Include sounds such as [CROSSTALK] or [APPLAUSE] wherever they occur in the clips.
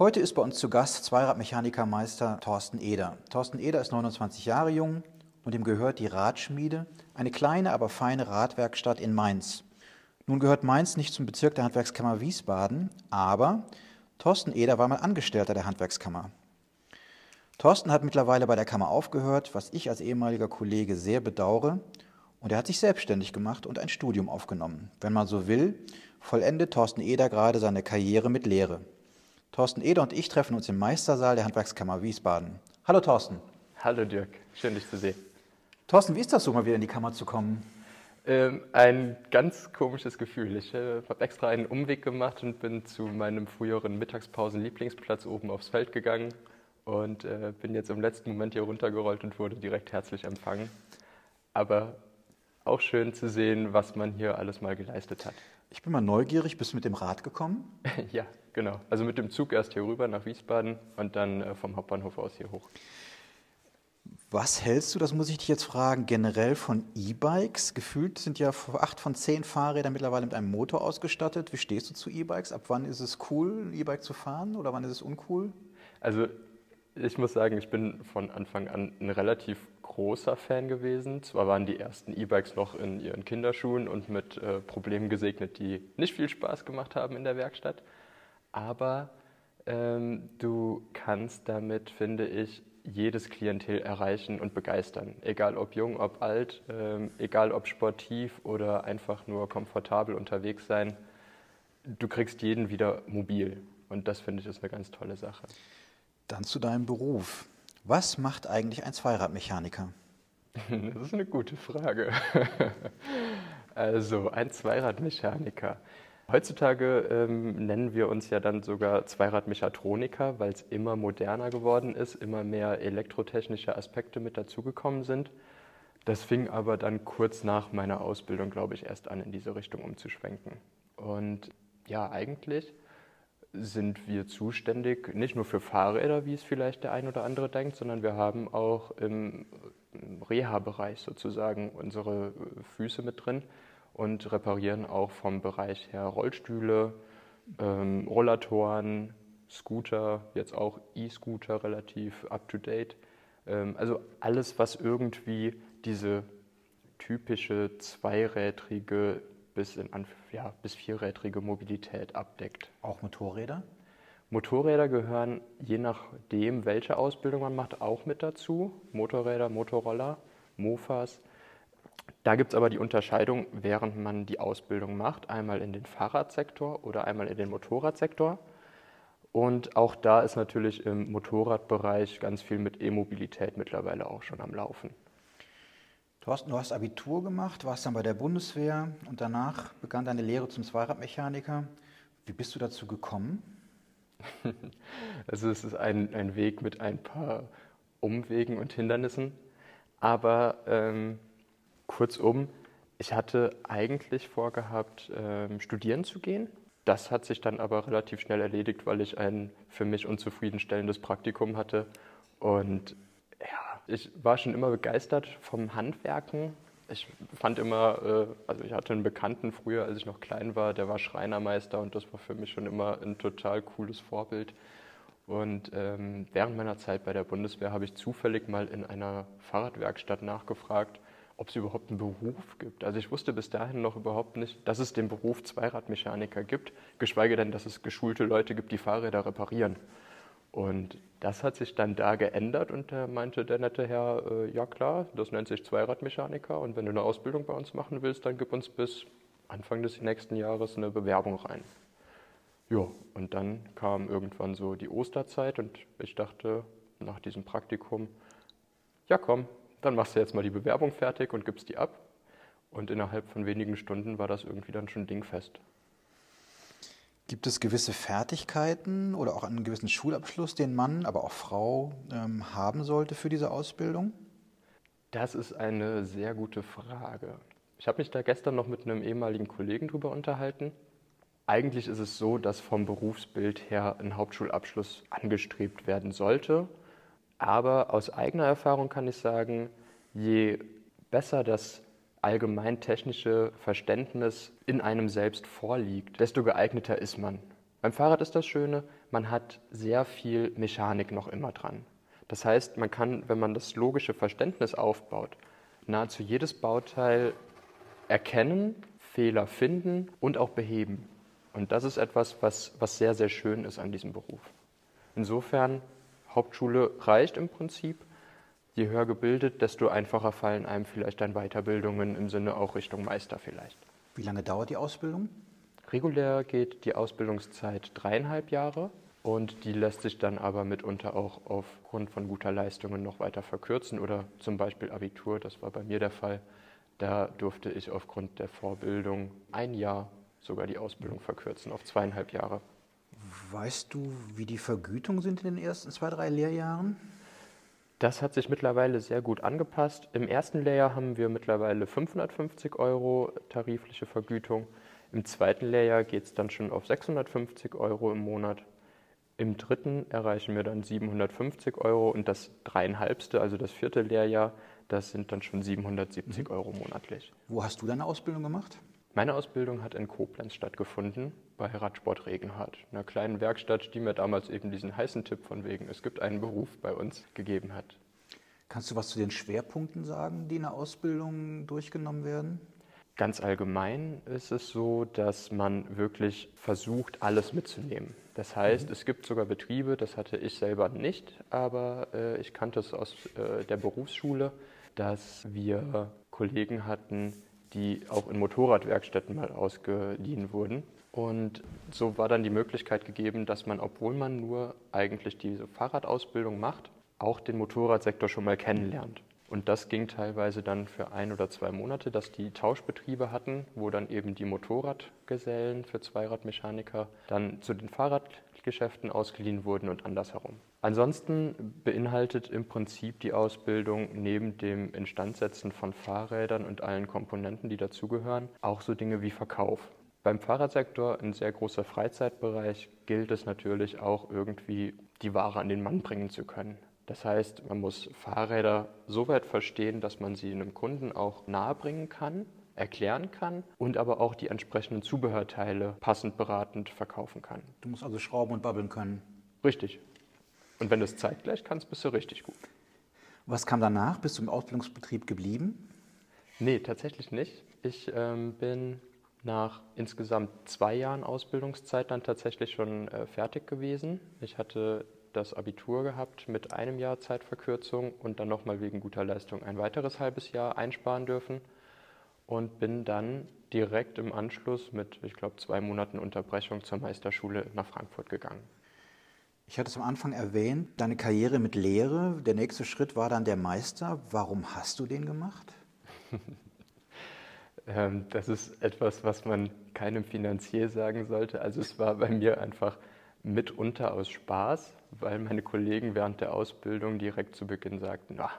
Heute ist bei uns zu Gast Zweiradmechanikermeister Thorsten Eder. Thorsten Eder ist 29 Jahre jung und ihm gehört die Radschmiede, eine kleine, aber feine Radwerkstatt in Mainz. Nun gehört Mainz nicht zum Bezirk der Handwerkskammer Wiesbaden, aber Thorsten Eder war mal Angestellter der Handwerkskammer. Thorsten hat mittlerweile bei der Kammer aufgehört, was ich als ehemaliger Kollege sehr bedauere, und er hat sich selbstständig gemacht und ein Studium aufgenommen. Wenn man so will, vollendet Thorsten Eder gerade seine Karriere mit Lehre. Thorsten Eder und ich treffen uns im Meistersaal der Handwerkskammer Wiesbaden. Hallo Thorsten. Hallo Dirk, schön dich zu sehen. Thorsten, wie ist das so, mal wieder in die Kammer zu kommen? Ähm, ein ganz komisches Gefühl. Ich äh, habe extra einen Umweg gemacht und bin zu meinem früheren Mittagspausen-Lieblingsplatz oben aufs Feld gegangen und äh, bin jetzt im letzten Moment hier runtergerollt und wurde direkt herzlich empfangen. Aber auch schön zu sehen, was man hier alles mal geleistet hat. Ich bin mal neugierig, bist du mit dem Rad gekommen? [LAUGHS] ja, genau. Also mit dem Zug erst hier rüber nach Wiesbaden und dann äh, vom Hauptbahnhof aus hier hoch. Was hältst du, das muss ich dich jetzt fragen, generell von E-Bikes? Gefühlt sind ja acht von zehn Fahrräder mittlerweile mit einem Motor ausgestattet. Wie stehst du zu E-Bikes? Ab wann ist es cool, ein E-Bike zu fahren oder wann ist es uncool? Also ich muss sagen, ich bin von Anfang an ein relativ großer Fan gewesen. Zwar waren die ersten E-Bikes noch in ihren Kinderschuhen und mit äh, Problemen gesegnet, die nicht viel Spaß gemacht haben in der Werkstatt, aber ähm, du kannst damit, finde ich, jedes Klientel erreichen und begeistern. Egal ob jung, ob alt, ähm, egal ob sportiv oder einfach nur komfortabel unterwegs sein. Du kriegst jeden wieder mobil. Und das finde ich ist eine ganz tolle Sache. Dann zu deinem Beruf. Was macht eigentlich ein Zweiradmechaniker? [LAUGHS] Das ist eine gute Frage. [LAUGHS] Also ein Zweiradmechaniker. Heutzutage ähm, nennen wir uns ja dann sogar Zweiradmechatroniker, weil es immer moderner geworden ist, immer mehr elektrotechnische Aspekte mit dazugekommen sind. Das fing aber dann kurz nach meiner Ausbildung, glaube ich, erst an, in diese Richtung umzuschwenken. Und ja, eigentlich sind wir zuständig nicht nur für Fahrräder, wie es vielleicht der ein oder andere denkt, sondern wir haben auch im Reha-Bereich sozusagen unsere Füße mit drin und reparieren auch vom Bereich her Rollstühle, ähm, Rollatoren, Scooter, jetzt auch E-Scooter relativ up-to-date. Ähm, also alles, was irgendwie diese typische zweirädrige bis, in, ja, bis vierrädrige Mobilität abdeckt. Auch Motorräder? Motorräder gehören je nachdem, welche Ausbildung man macht, auch mit dazu. Motorräder, Motorroller, Mofas. Da gibt es aber die Unterscheidung, während man die Ausbildung macht, einmal in den Fahrradsektor oder einmal in den Motorradsektor. Und auch da ist natürlich im Motorradbereich ganz viel mit E-Mobilität mittlerweile auch schon am Laufen. Thorsten, du hast Abitur gemacht, warst dann bei der Bundeswehr und danach begann deine Lehre zum Zweiradmechaniker. Wie bist du dazu gekommen? [LAUGHS] Also es ist ein, ein Weg mit ein paar Umwegen und Hindernissen. Aber ähm, kurzum, ich hatte eigentlich vorgehabt, ähm, studieren zu gehen. Das hat sich dann aber relativ schnell erledigt, weil ich ein für mich unzufriedenstellendes Praktikum hatte und ich war schon immer begeistert vom Handwerken. Ich fand immer, äh, also ich hatte einen Bekannten früher, als ich noch klein war, der war Schreinermeister und das war für mich schon immer ein total cooles Vorbild. Und ähm, während meiner Zeit bei der Bundeswehr habe ich zufällig mal in einer Fahrradwerkstatt nachgefragt, ob es überhaupt einen Beruf gibt. Also ich wusste bis dahin noch überhaupt nicht, dass es den Beruf Zweiradmechaniker gibt, geschweige denn, dass es geschulte Leute gibt, die Fahrräder reparieren. Und das hat sich dann da geändert und da meinte der nette Herr, äh, ja klar, das nennt sich Zweiradmechaniker und wenn du eine Ausbildung bei uns machen willst, dann gib uns bis Anfang des nächsten Jahres eine Bewerbung rein. Ja, und dann kam irgendwann so die Osterzeit und ich dachte nach diesem Praktikum, ja komm, dann machst du jetzt mal die Bewerbung fertig und gibst die ab. Und innerhalb von wenigen Stunden war das irgendwie dann schon dingfest. Gibt es gewisse Fertigkeiten oder auch einen gewissen Schulabschluss, den Mann, aber auch Frau ähm, haben sollte für diese Ausbildung? Das ist eine sehr gute Frage. Ich habe mich da gestern noch mit einem ehemaligen Kollegen drüber unterhalten. Eigentlich ist es so, dass vom Berufsbild her ein Hauptschulabschluss angestrebt werden sollte. Aber aus eigener Erfahrung kann ich sagen, je besser das allgemein technische Verständnis in einem selbst vorliegt, desto geeigneter ist man Beim Fahrrad ist das Schöne, man hat sehr viel Mechanik noch immer dran. Das heißt, man kann, wenn man das logische Verständnis aufbaut, nahezu jedes Bauteil erkennen, Fehler finden und auch beheben. Und das ist etwas, was, was sehr, sehr schön ist an diesem Beruf. Insofern, Hauptschule reicht im Prinzip. Je höher gebildet, desto einfacher fallen einem vielleicht dann Weiterbildungen im Sinne auch Richtung Meister vielleicht. Wie lange dauert die Ausbildung? Regulär geht die Ausbildungszeit dreieinhalb Jahre und die lässt sich dann aber mitunter auch aufgrund von guter Leistungen noch weiter verkürzen oder zum Beispiel Abitur, das war bei mir der Fall. Da durfte ich aufgrund der Vorbildung ein Jahr sogar die Ausbildung verkürzen auf zweieinhalb Jahre. Weißt du, wie die Vergütungen sind in den ersten zwei, drei Lehrjahren? Das hat sich mittlerweile sehr gut angepasst. Im ersten Lehrjahr haben wir mittlerweile 550 Euro tarifliche Vergütung. Im zweiten Lehrjahr geht es dann schon auf 650 Euro im Monat. Im dritten erreichen wir dann 750 Euro und das dreieinhalbste, also das vierte Lehrjahr, das sind dann schon 770 mhm. Euro monatlich. Wo hast du deine Ausbildung gemacht? Meine Ausbildung hat in Koblenz stattgefunden, bei Radsport Regenhardt, einer kleinen Werkstatt, die mir damals eben diesen heißen Tipp von wegen, es gibt einen Beruf bei uns gegeben hat. Kannst du was zu den Schwerpunkten sagen, die in der Ausbildung durchgenommen werden? Ganz allgemein ist es so, dass man wirklich versucht, alles mitzunehmen. Das heißt, mhm. es gibt sogar Betriebe, das hatte ich selber nicht, aber äh, ich kannte es aus äh, der Berufsschule, dass wir Kollegen hatten, die auch in Motorradwerkstätten mal ausgeliehen wurden. Und so war dann die Möglichkeit gegeben, dass man, obwohl man nur eigentlich diese Fahrradausbildung macht, auch den Motorradsektor schon mal kennenlernt. Und das ging teilweise dann für ein oder zwei Monate, dass die Tauschbetriebe hatten, wo dann eben die Motorradgesellen für Zweiradmechaniker dann zu den Fahrradgeschäften ausgeliehen wurden und andersherum. Ansonsten beinhaltet im Prinzip die Ausbildung neben dem Instandsetzen von Fahrrädern und allen Komponenten, die dazugehören, auch so Dinge wie Verkauf. Beim Fahrradsektor, ein sehr großer Freizeitbereich, gilt es natürlich auch irgendwie, die Ware an den Mann bringen zu können. Das heißt, man muss Fahrräder so weit verstehen, dass man sie einem Kunden auch nahebringen kann, erklären kann und aber auch die entsprechenden Zubehörteile passend beratend verkaufen kann. Du musst also schrauben und babbeln können. Richtig. Und wenn du es zeitgleich kannst, bist du richtig gut. Was kam danach? Bist du im Ausbildungsbetrieb geblieben? Nee, tatsächlich nicht. Ich ähm, bin nach insgesamt zwei Jahren Ausbildungszeit dann tatsächlich schon äh, fertig gewesen. Ich hatte das Abitur gehabt mit einem Jahr Zeitverkürzung und dann nochmal wegen guter Leistung ein weiteres halbes Jahr einsparen dürfen und bin dann direkt im Anschluss mit, ich glaube, zwei Monaten Unterbrechung zur Meisterschule nach Frankfurt gegangen. Ich hatte es am Anfang erwähnt, deine Karriere mit Lehre, der nächste Schritt war dann der Meister. Warum hast du den gemacht? [LAUGHS] Ähm, das ist etwas, was man keinem Finanzier sagen sollte. Also es war bei mir einfach mitunter aus Spaß, weil meine Kollegen während der Ausbildung direkt zu Beginn sagten, na,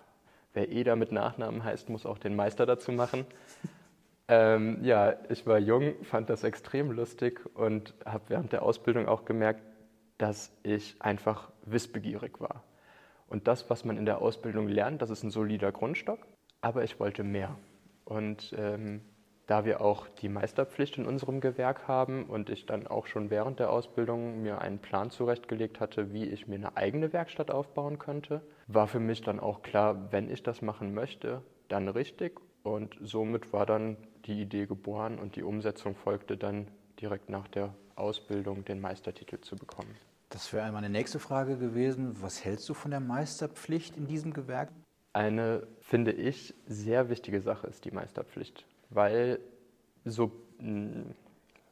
wer Eder mit Nachnamen heißt, muss auch den Meister dazu machen. [LAUGHS] ähm, ja, ich war jung, fand das extrem lustig und habe während der Ausbildung auch gemerkt, dass ich einfach wissbegierig war. Und das, was man in der Ausbildung lernt, das ist ein solider Grundstock, aber ich wollte mehr. Und ähm, da wir auch die Meisterpflicht in unserem Gewerk haben und ich dann auch schon während der Ausbildung mir einen Plan zurechtgelegt hatte, wie ich mir eine eigene Werkstatt aufbauen könnte, war für mich dann auch klar, wenn ich das machen möchte, dann richtig. Und somit war dann die Idee geboren und die Umsetzung folgte dann direkt nach der Ausbildung, den Meistertitel zu bekommen. Das wäre meine nächste Frage gewesen. Was hältst du von der Meisterpflicht in diesem Gewerk? Eine, finde ich, sehr wichtige Sache ist die Meisterpflicht weil so hm,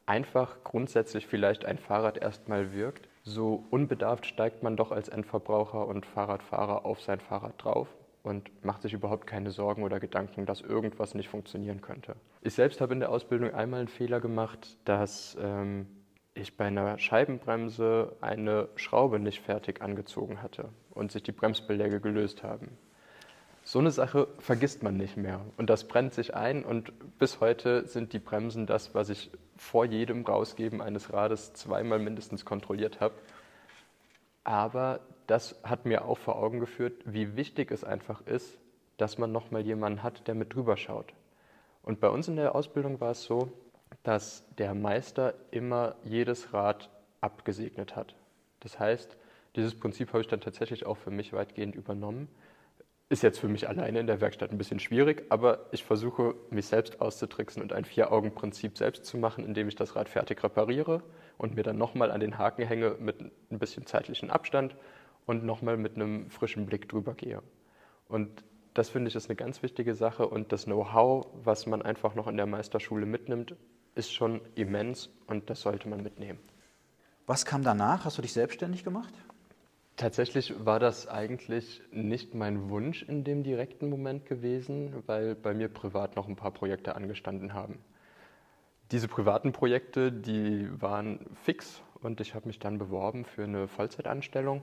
einfach grundsätzlich vielleicht ein Fahrrad erstmal wirkt, so unbedarft steigt man doch als Endverbraucher und Fahrradfahrer auf sein Fahrrad drauf und macht sich überhaupt keine Sorgen oder Gedanken, dass irgendwas nicht funktionieren könnte. Ich selbst habe in der Ausbildung einmal einen Fehler gemacht, dass ähm, ich bei einer Scheibenbremse eine Schraube nicht fertig angezogen hatte und sich die Bremsbeläge gelöst haben. So eine Sache vergisst man nicht mehr und das brennt sich ein und bis heute sind die Bremsen das, was ich vor jedem Rausgeben eines Rades zweimal mindestens kontrolliert habe. Aber das hat mir auch vor Augen geführt, wie wichtig es einfach ist, dass man nochmal jemanden hat, der mit drüber schaut. Und bei uns in der Ausbildung war es so, dass der Meister immer jedes Rad abgesegnet hat. Das heißt, dieses Prinzip habe ich dann tatsächlich auch für mich weitgehend übernommen. Ist jetzt für mich alleine in der Werkstatt ein bisschen schwierig, aber ich versuche, mich selbst auszutricksen und ein Vier-Augen-Prinzip selbst zu machen, indem ich das Rad fertig repariere und mir dann nochmal an den Haken hänge mit ein bisschen zeitlichen Abstand und nochmal mit einem frischen Blick drüber gehe. Und das finde ich ist eine ganz wichtige Sache und das Know-how, was man einfach noch in der Meisterschule mitnimmt, ist schon immens und das sollte man mitnehmen. Was kam danach? Hast du dich selbstständig gemacht? Tatsächlich war das eigentlich nicht mein Wunsch in dem direkten Moment gewesen, weil bei mir privat noch ein paar Projekte angestanden haben. Diese privaten Projekte, die waren fix und ich habe mich dann beworben für eine Vollzeitanstellung.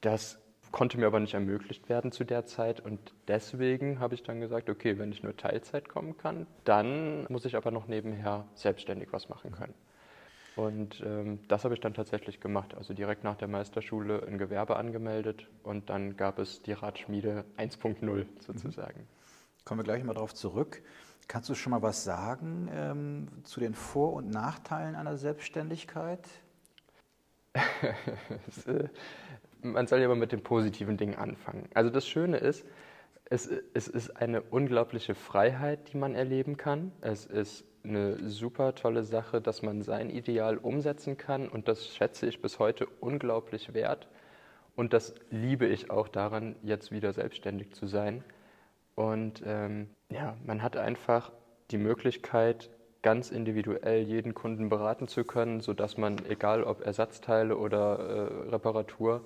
Das konnte mir aber nicht ermöglicht werden zu der Zeit und deswegen habe ich dann gesagt, okay, wenn ich nur Teilzeit kommen kann, dann muss ich aber noch nebenher selbstständig was machen können. Und ähm, das habe ich dann tatsächlich gemacht. Also direkt nach der Meisterschule ein Gewerbe angemeldet und dann gab es die Radschmiede 1.0 sozusagen. Kommen wir gleich mal darauf zurück. Kannst du schon mal was sagen ähm, zu den Vor- und Nachteilen einer Selbstständigkeit? [LAUGHS] Äh, man soll ja aber mit den positiven Dingen anfangen. Also das Schöne ist, es, es ist eine unglaubliche Freiheit, die man erleben kann. Es ist eine super tolle Sache, dass man sein Ideal umsetzen kann und das schätze ich bis heute unglaublich wert und das liebe ich auch daran, jetzt wieder selbstständig zu sein. Und ähm, ja, man hat einfach die Möglichkeit, ganz individuell jeden Kunden beraten zu können, sodass man, egal ob Ersatzteile oder äh, Reparatur,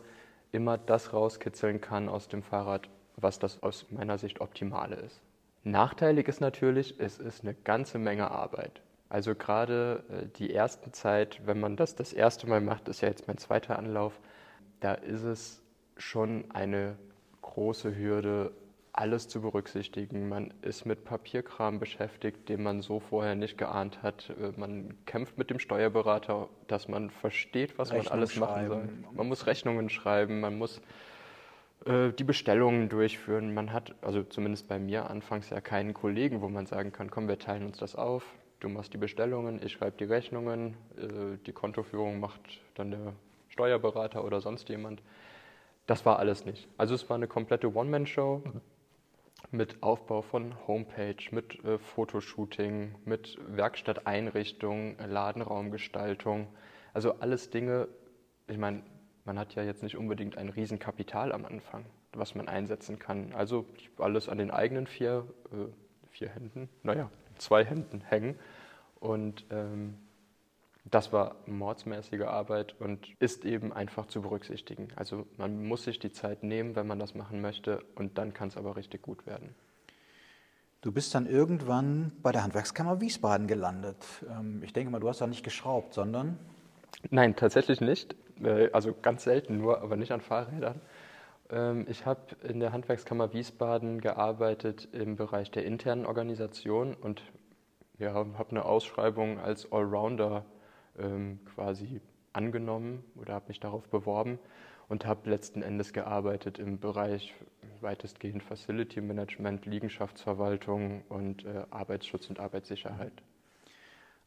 immer das rauskitzeln kann aus dem Fahrrad, was das aus meiner Sicht Optimale ist. Nachteilig ist natürlich, es ist eine ganze Menge Arbeit. Also gerade äh, die erste Zeit, wenn man das das erste Mal macht, ist ja jetzt mein zweiter Anlauf, da ist es schon eine große Hürde, alles zu berücksichtigen. Man ist mit Papierkram beschäftigt, den man so vorher nicht geahnt hat. Äh, man kämpft mit dem Steuerberater, dass man versteht, was Rechnung man alles machen soll. Man muss Rechnungen schreiben, man muss äh, die Bestellungen durchführen. Man hat, also zumindest bei mir anfangs ja keinen Kollegen, wo man sagen kann, komm, wir teilen uns das auf. Du machst die Bestellungen, ich schreibe die Rechnungen, äh, die Kontoführung macht dann der Steuerberater oder sonst jemand. Das war alles nicht. Also es war eine komplette One-Man-Show mit Aufbau von Homepage, mit äh, Fotoshooting, mit Werkstatteinrichtung, Ladenraumgestaltung. Also alles Dinge, ich meine, man hat ja jetzt nicht unbedingt ein Riesenkapital am Anfang, was man einsetzen kann. Also alles an den eigenen vier, äh, vier Händen, naja, zwei Händen hängen. Und ähm, das war mordsmäßige Arbeit und ist eben einfach zu berücksichtigen. Also man muss sich die Zeit nehmen, wenn man das machen möchte und dann kann es aber richtig gut werden. Du bist dann irgendwann bei der Handwerkskammer Wiesbaden gelandet. Ähm, ich denke mal, du hast da nicht geschraubt, sondern Nein, tatsächlich nicht. Äh, also ganz selten nur, aber nicht an Fahrrädern. Ähm, ich habe in der Handwerkskammer Wiesbaden gearbeitet im Bereich der internen Organisation und ja, habe eine Ausschreibung als Allrounder quasi angenommen oder habe mich darauf beworben und habe letzten Endes gearbeitet im Bereich weitestgehend Facility Management, Liegenschaftsverwaltung und äh, Arbeitsschutz und Arbeitssicherheit.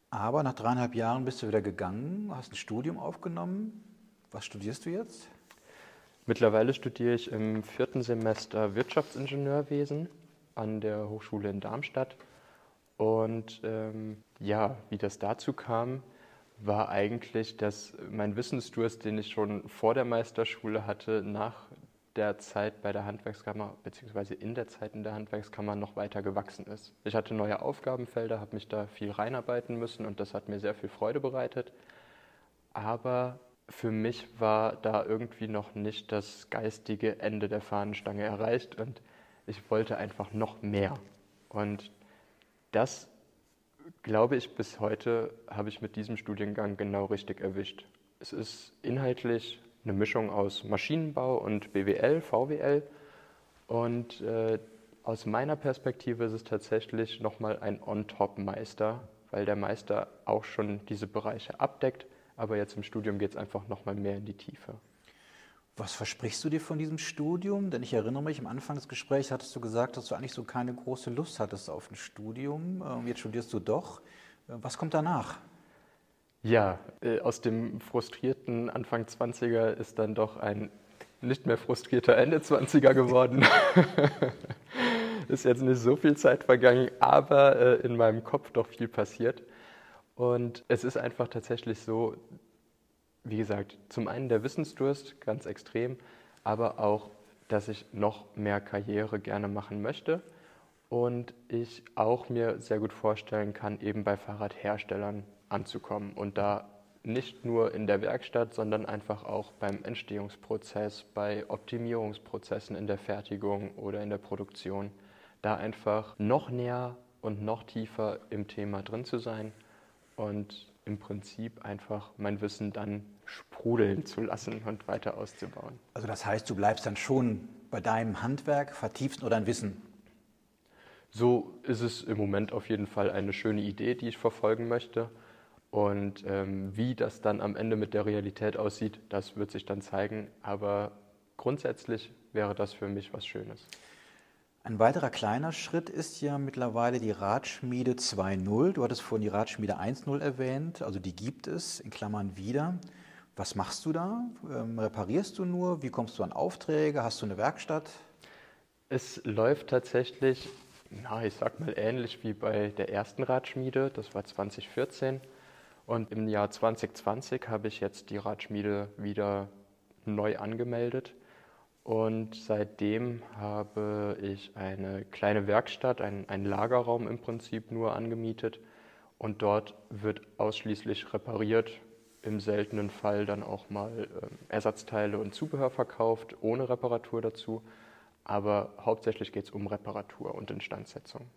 Aber nach dreieinhalb Jahren bist du wieder gegangen, hast ein Studium aufgenommen. Was studierst du jetzt? Mittlerweile studiere ich im vierten Semester Wirtschaftsingenieurwesen an der Hochschule in Darmstadt. Und ähm, ja, wie das dazu kam, war eigentlich, dass mein Wissensdurst, den ich schon vor der Meisterschule hatte, nach der Zeit bei der Handwerkskammer beziehungsweise in der Zeit in der Handwerkskammer noch weiter gewachsen ist. Ich hatte neue Aufgabenfelder, habe mich da viel reinarbeiten müssen und das hat mir sehr viel Freude bereitet. Aber für mich war da irgendwie noch nicht das geistige Ende der Fahnenstange erreicht und ich wollte einfach noch mehr. Und das, glaube ich, bis heute habe ich mit diesem Studiengang genau richtig erwischt. Es ist inhaltlich eine Mischung aus Maschinenbau und BWL, VWL. Und äh, aus meiner Perspektive ist es tatsächlich nochmal ein On-Top-Meister, weil der Meister auch schon diese Bereiche abdeckt. Aber jetzt im Studium geht es einfach nochmal mehr in die Tiefe. Was versprichst du dir von diesem Studium? Denn ich erinnere mich, am Anfang des Gesprächs hattest du gesagt, dass du eigentlich so keine große Lust hattest auf ein Studium. Ähm, jetzt studierst du doch. Äh, was kommt danach? Ja, äh, aus dem frustrierten Anfang 20er ist dann doch ein nicht mehr frustrierter Ende 20er geworden. [LAUGHS] ist jetzt nicht so viel Zeit vergangen, aber äh, in meinem Kopf doch viel passiert. Und es ist einfach tatsächlich so, wie gesagt, zum einen der Wissensdurst, ganz extrem, aber auch, dass ich noch mehr Karriere gerne machen möchte und ich auch mir sehr gut vorstellen kann, eben bei Fahrradherstellern anzukommen und da nicht nur in der Werkstatt, sondern einfach auch beim Entstehungsprozess, bei Optimierungsprozessen in der Fertigung oder in der Produktion, da einfach noch näher und noch tiefer im Thema drin zu sein und im Prinzip einfach mein Wissen dann sprudeln zu lassen und weiter auszubauen. Also das heißt, du bleibst dann schon bei deinem Handwerk, vertiefst nur dein Wissen. So ist es im Moment auf jeden Fall eine schöne Idee, die ich verfolgen möchte. Und ähm, wie das dann am Ende mit der Realität aussieht, das wird sich dann zeigen. Aber grundsätzlich wäre das für mich was Schönes. Ein weiterer kleiner Schritt ist ja mittlerweile die Radschmiede 2.0. Du hattest vorhin die Radschmiede 1.0 erwähnt, also die gibt es in Klammern wieder. Was machst du da? Ähm, reparierst du nur? Wie kommst du an Aufträge? Hast du eine Werkstatt? Es läuft tatsächlich, na, ich sag mal ähnlich wie bei der ersten Radschmiede, das war 2014. Und im Jahr 2020 habe ich jetzt die Radschmiede wieder neu angemeldet. Und seitdem habe ich eine kleine Werkstatt, einen, einen Lagerraum im Prinzip nur angemietet. Und dort wird ausschließlich repariert, im seltenen Fall dann auch mal äh, Ersatzteile und Zubehör verkauft, ohne Reparatur dazu. Aber hauptsächlich geht es um Reparatur und Instandsetzung.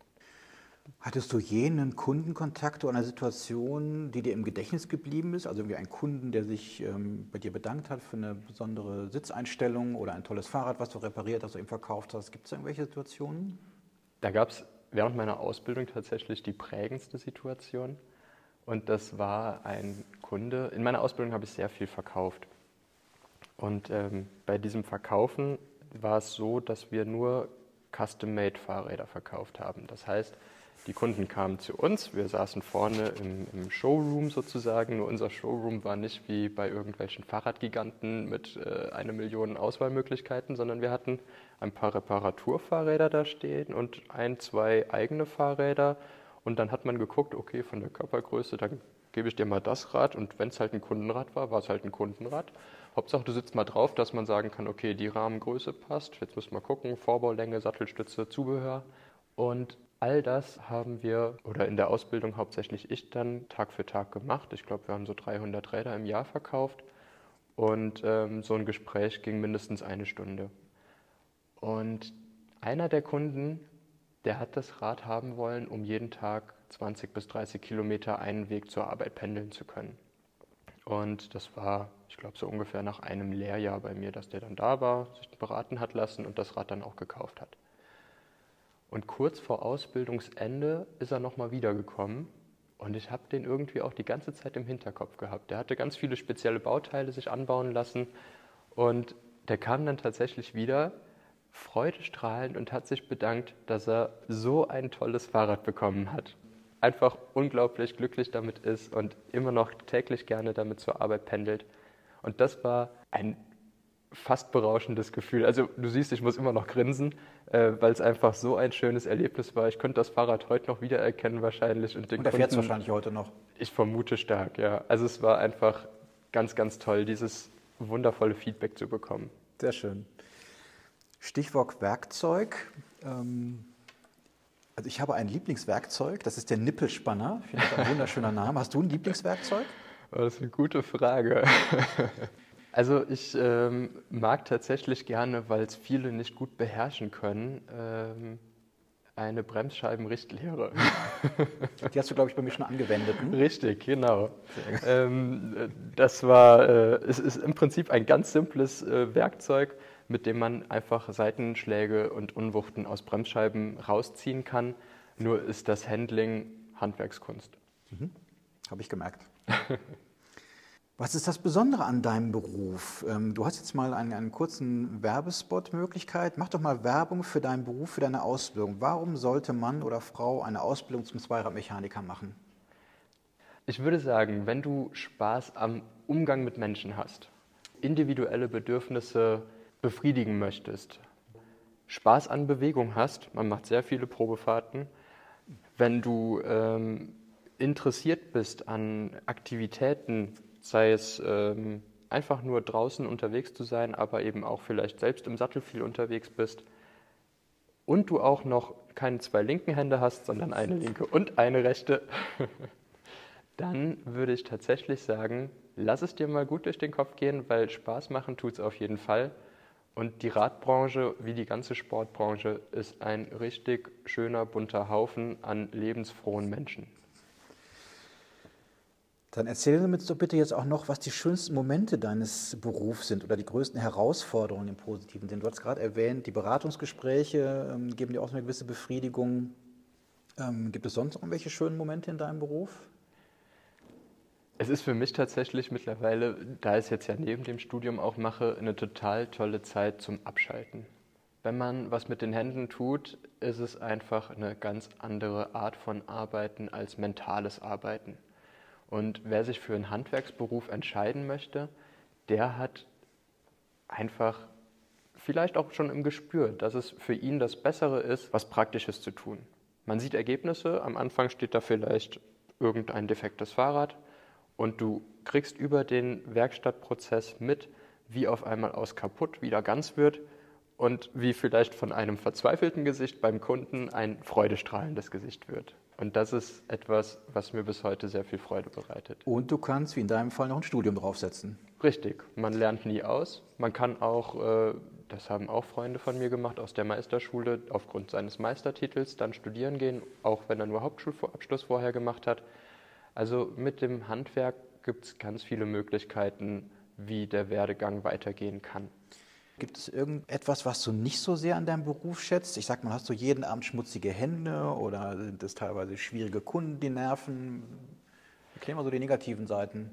Hattest du jenen Kundenkontakt oder eine Situation, die dir im Gedächtnis geblieben ist? Also irgendwie ein Kunden, der sich ähm, bei dir bedankt hat für eine besondere Sitzeinstellung oder ein tolles Fahrrad, was du repariert hast oder ihm verkauft hast. Gibt es da irgendwelche Situationen? Da gab es während meiner Ausbildung tatsächlich die prägendste Situation. Und das war ein Kunde. In meiner Ausbildung habe ich sehr viel verkauft. Und ähm, bei diesem Verkaufen war es so, dass wir nur Custom-Made-Fahrräder verkauft haben. Das heißt, die Kunden kamen zu uns, wir saßen vorne im, im, Showroom sozusagen, nur unser Showroom war nicht wie bei irgendwelchen Fahrradgiganten mit äh, einer Million Auswahlmöglichkeiten, sondern wir hatten ein paar Reparaturfahrräder da stehen und ein, zwei eigene Fahrräder und dann hat man geguckt, okay, von der Körpergröße, dann gebe ich dir mal das Rad und wenn es halt ein Kundenrad war, war es halt ein Kundenrad. Hauptsache, du sitzt mal drauf, dass man sagen kann, okay, die Rahmengröße passt, jetzt müssen wir gucken, Vorbaulänge, Sattelstütze, Zubehör. Und all das haben wir, oder in der Ausbildung hauptsächlich ich dann Tag für Tag gemacht. Ich glaube, wir haben so 300 Räder im Jahr verkauft. Und ähm, so ein Gespräch ging mindestens eine Stunde. Und einer der Kunden, der hat das Rad haben wollen, um jeden Tag 20 bis 30 Kilometer einen Weg zur Arbeit pendeln zu können. Und das war, ich glaube, so ungefähr nach einem Lehrjahr bei mir, dass der dann da war, sich beraten hat lassen und das Rad dann auch gekauft hat. Und kurz vor Ausbildungsende ist er nochmal wiedergekommen und ich habe den irgendwie auch die ganze Zeit im Hinterkopf gehabt. Der hatte ganz viele spezielle Bauteile sich anbauen lassen und der kam dann tatsächlich wieder, freudestrahlend und hat sich bedankt, dass er so ein tolles Fahrrad bekommen hat. Einfach unglaublich glücklich damit ist und immer noch täglich gerne damit zur Arbeit pendelt. Und das war ein fast berauschendes Gefühl. Also du siehst, ich muss immer noch grinsen, äh, weil es einfach so ein schönes Erlebnis war. Ich könnte das Fahrrad heute noch wiedererkennen wahrscheinlich. Und, den und er fährt es wahrscheinlich heute noch. Ich vermute stark, ja. Also es war einfach ganz, ganz toll, dieses wundervolle Feedback zu bekommen. Sehr schön. Stichwort Werkzeug. Ähm, also ich habe ein Lieblingswerkzeug, das ist der Nippelspanner. Ich finde das ein wunderschöner Name. Hast du ein Lieblingswerkzeug? [LAUGHS] Das ist eine gute Frage. [LAUGHS] Also ich ähm, mag tatsächlich gerne, weil es viele nicht gut beherrschen können, ähm, eine Bremsscheibenrichtlehre. Die hast du, glaube ich, bei mir schon angewendet. Hm? Richtig, genau. Ähm, das war, äh, es ist im Prinzip ein ganz simples äh, Werkzeug, mit dem man einfach Seitenschläge und Unwuchten aus Bremsscheiben rausziehen kann. Nur ist das Handling Handwerkskunst. Mhm. Habe ich gemerkt. [LAUGHS] Was ist das Besondere an deinem Beruf? Ähm, du hast jetzt mal einen, einen kurzen Werbespot-Möglichkeit. Mach doch mal Werbung für deinen Beruf, für deine Ausbildung. Warum sollte Mann oder Frau eine Ausbildung zum Zweiradmechaniker machen? Ich würde sagen, wenn du Spaß am Umgang mit Menschen hast, individuelle Bedürfnisse befriedigen möchtest, Spaß an Bewegung hast, man macht sehr viele Probefahrten, wenn du ähm, interessiert bist an Aktivitäten, sei es ähm, einfach nur draußen unterwegs zu sein, aber eben auch vielleicht selbst im Sattel viel unterwegs bist und du auch noch keine zwei linken Hände hast, sondern eine linke und eine rechte, [LAUGHS] dann würde ich tatsächlich sagen, lass es dir mal gut durch den Kopf gehen, weil Spaß machen tut es auf jeden Fall. Und die Radbranche, wie die ganze Sportbranche, ist ein richtig schöner, bunter Haufen an lebensfrohen Menschen. Dann erzähl uns doch bitte jetzt auch noch, was die schönsten Momente deines Berufs sind oder die größten Herausforderungen im Positiven sind. Du hast gerade erwähnt, die Beratungsgespräche ähm, geben dir auch eine gewisse Befriedigung. Ähm, gibt es sonst noch irgendwelche schönen Momente in deinem Beruf? Es ist für mich tatsächlich mittlerweile, da ich es jetzt ja neben dem Studium auch mache, eine total tolle Zeit zum Abschalten. Wenn man was mit den Händen tut, ist es einfach eine ganz andere Art von Arbeiten als mentales Arbeiten. Und wer sich für einen Handwerksberuf entscheiden möchte, der hat einfach vielleicht auch schon im Gespür, dass es für ihn das Bessere ist, was Praktisches zu tun. Man sieht Ergebnisse, am Anfang steht da vielleicht irgendein defektes Fahrrad, und du kriegst über den Werkstattprozess mit, wie auf einmal aus kaputt wieder ganz wird und wie vielleicht von einem verzweifelten Gesicht beim Kunden ein freudestrahlendes Gesicht wird. Und das ist etwas, was mir bis heute sehr viel Freude bereitet. Und du kannst, wie in deinem Fall, noch ein Studium draufsetzen. Richtig, man lernt nie aus. Man kann auch, äh, das haben auch Freunde von mir gemacht aus der Meisterschule, aufgrund seines Meistertitels dann studieren gehen, auch wenn er nur Hauptschulabschluss vorher gemacht hat. Also mit dem Handwerk gibt es ganz viele Möglichkeiten, wie der Werdegang weitergehen kann. Gibt es irgendetwas, was du nicht so sehr an deinem Beruf schätzt? Ich sag mal, hast du jeden Abend schmutzige Hände oder sind es teilweise schwierige Kunden, die nerven? Erklär mal so die negativen Seiten.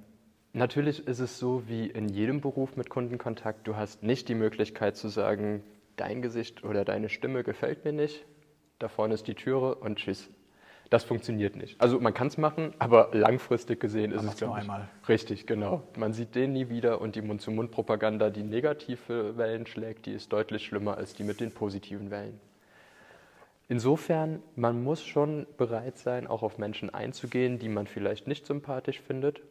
Natürlich ist es so wie in jedem Beruf mit Kundenkontakt. Du hast nicht die Möglichkeit zu sagen, dein Gesicht oder deine Stimme gefällt mir nicht. Da vorne ist die Türe und tschüss. Das funktioniert nicht. Also man kann es machen, aber langfristig gesehen ist es, glaube ich, einmal. richtig, genau. Man sieht den nie wieder und die Mund-zu-Mund-Propaganda, die negative Wellen schlägt, die ist deutlich schlimmer als die mit den positiven Wellen. Insofern, man muss schon bereit sein, auch auf Menschen einzugehen, die man vielleicht nicht sympathisch findet.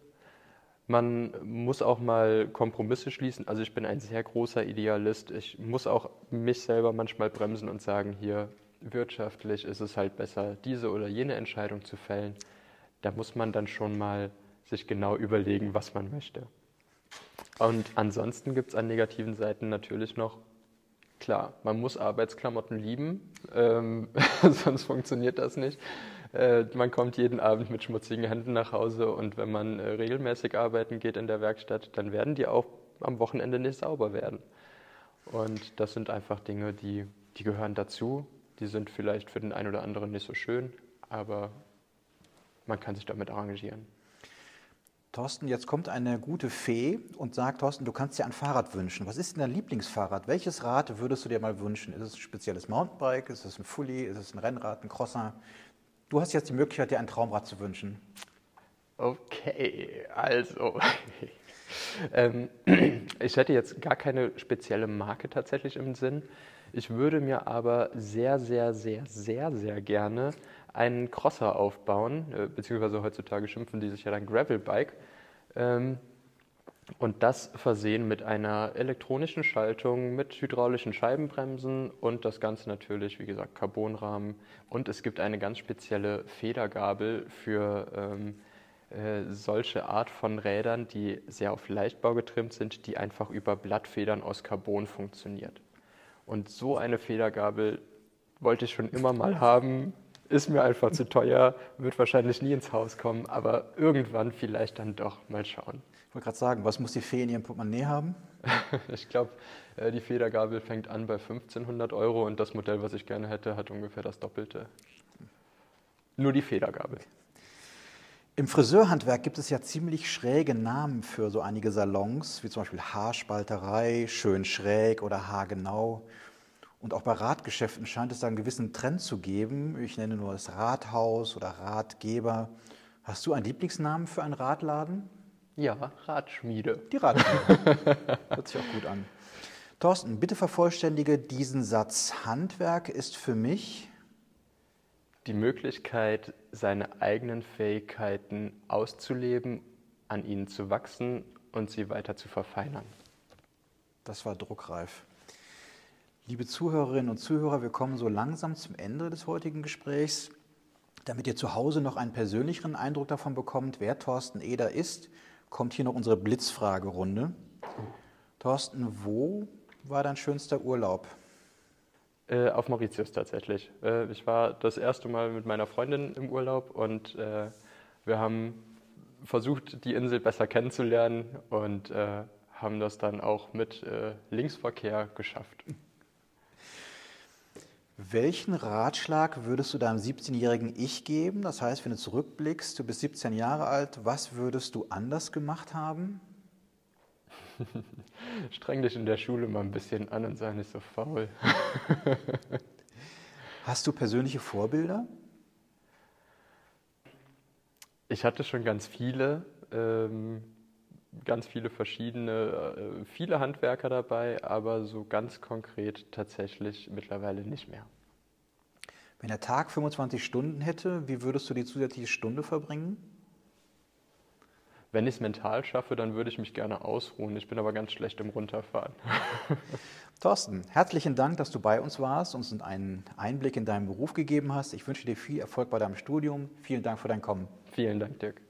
Man muss auch mal Kompromisse schließen. Also ich bin ein sehr großer Idealist. Ich muss auch mich selber manchmal bremsen und sagen, hier, wirtschaftlich ist es halt besser, diese oder jene Entscheidung zu fällen. Da muss man dann schon mal sich genau überlegen, was man möchte. Und ansonsten gibt es an negativen Seiten natürlich noch, klar, man muss Arbeitsklamotten lieben, ähm, [LAUGHS] sonst funktioniert das nicht. Äh, man kommt jeden Abend mit schmutzigen Händen nach Hause und wenn man äh, regelmäßig arbeiten geht in der Werkstatt, dann werden die auch am Wochenende nicht sauber werden. Und das sind einfach Dinge, die, die gehören dazu. Die sind vielleicht für den einen oder anderen nicht so schön, aber man kann sich damit arrangieren. Thorsten, jetzt kommt eine gute Fee und sagt, Thorsten, du kannst dir ein Fahrrad wünschen. Was ist denn dein Lieblingsfahrrad? Welches Rad würdest du dir mal wünschen? Ist es ein spezielles Mountainbike? Ist es ein Fully? Ist es ein Rennrad, ein Crosser? Du hast jetzt die Möglichkeit, dir ein Traumrad zu wünschen. Okay, also. [LAUGHS] ähm, [CLEARS THROAT] ich hätte jetzt gar keine spezielle Marke tatsächlich im Sinn. Ich würde mir aber sehr, sehr, sehr, sehr, sehr gerne einen Crosser aufbauen, äh, beziehungsweise heutzutage schimpfen die sich ja dann Gravelbike. Ähm, und das versehen mit einer elektronischen Schaltung, mit hydraulischen Scheibenbremsen und das Ganze natürlich, wie gesagt, Carbonrahmen. Und es gibt eine ganz spezielle Federgabel für ähm, äh, solche Art von Rädern, die sehr auf Leichtbau getrimmt sind, die einfach über Blattfedern aus Carbon funktioniert. Und so eine Federgabel wollte ich schon immer mal haben, ist mir einfach zu teuer, wird wahrscheinlich nie ins Haus kommen, aber irgendwann vielleicht dann doch mal schauen. Ich wollte gerade sagen, was muss die Fee in ihrem Portemonnaie haben? [LAUGHS] ich glaube, äh, die Federgabel fängt an bei 1500 Euro und das Modell, was ich gerne hätte, hat ungefähr das Doppelte. Nur die Federgabel. Im Friseurhandwerk gibt es ja ziemlich schräge Namen für so einige Salons, wie zum Beispiel Haarspalterei, schön schräg oder haargenau. Und auch bei Radgeschäften scheint es da einen gewissen Trend zu geben. Ich nenne nur das Rathaus oder Ratgeber. Hast du einen Lieblingsnamen für einen Radladen? Ja, Radschmiede. Die Radschmiede. [LAUGHS] Hört sich auch gut an. Thorsten, bitte vervollständige diesen Satz. Handwerk ist für mich Die Möglichkeit, seine eigenen Fähigkeiten auszuleben, an ihnen zu wachsen und sie weiter zu verfeinern. Das war druckreif. Liebe Zuhörerinnen und Zuhörer, wir kommen so langsam zum Ende des heutigen Gesprächs. Damit ihr zu Hause noch einen persönlicheren Eindruck davon bekommt, wer Thorsten Eder ist, kommt hier noch unsere Blitzfragerunde. Thorsten, wo war dein schönster Urlaub? Äh, auf Mauritius tatsächlich. Äh, ich war das erste Mal mit meiner Freundin im Urlaub und äh, wir haben versucht, die Insel besser kennenzulernen und äh, haben das dann auch mit äh, Linksverkehr geschafft. Welchen Ratschlag würdest du deinem 17-jährigen Ich geben? Das heißt, wenn du zurückblickst, du bist 17 Jahre alt, was würdest du anders gemacht haben? [LAUGHS] Streng dich in der Schule mal ein bisschen an und sei nicht so faul. [LAUGHS] Hast du persönliche Vorbilder? Ich hatte schon ganz viele, ähm, ganz viele verschiedene, äh, viele Handwerker dabei, aber so ganz konkret tatsächlich mittlerweile nicht mehr. Wenn der Tag 25 Stunden hätte, wie würdest du die zusätzliche Stunde verbringen? Wenn ich es mental schaffe, dann würde ich mich gerne ausruhen. Ich bin aber ganz schlecht im Runterfahren. [LAUGHS] Thorsten, herzlichen Dank, dass du bei uns warst, und uns einen Einblick in deinen Beruf gegeben hast. Ich wünsche dir viel Erfolg bei deinem Studium. Vielen Dank für dein Kommen. Vielen Dank, Dirk.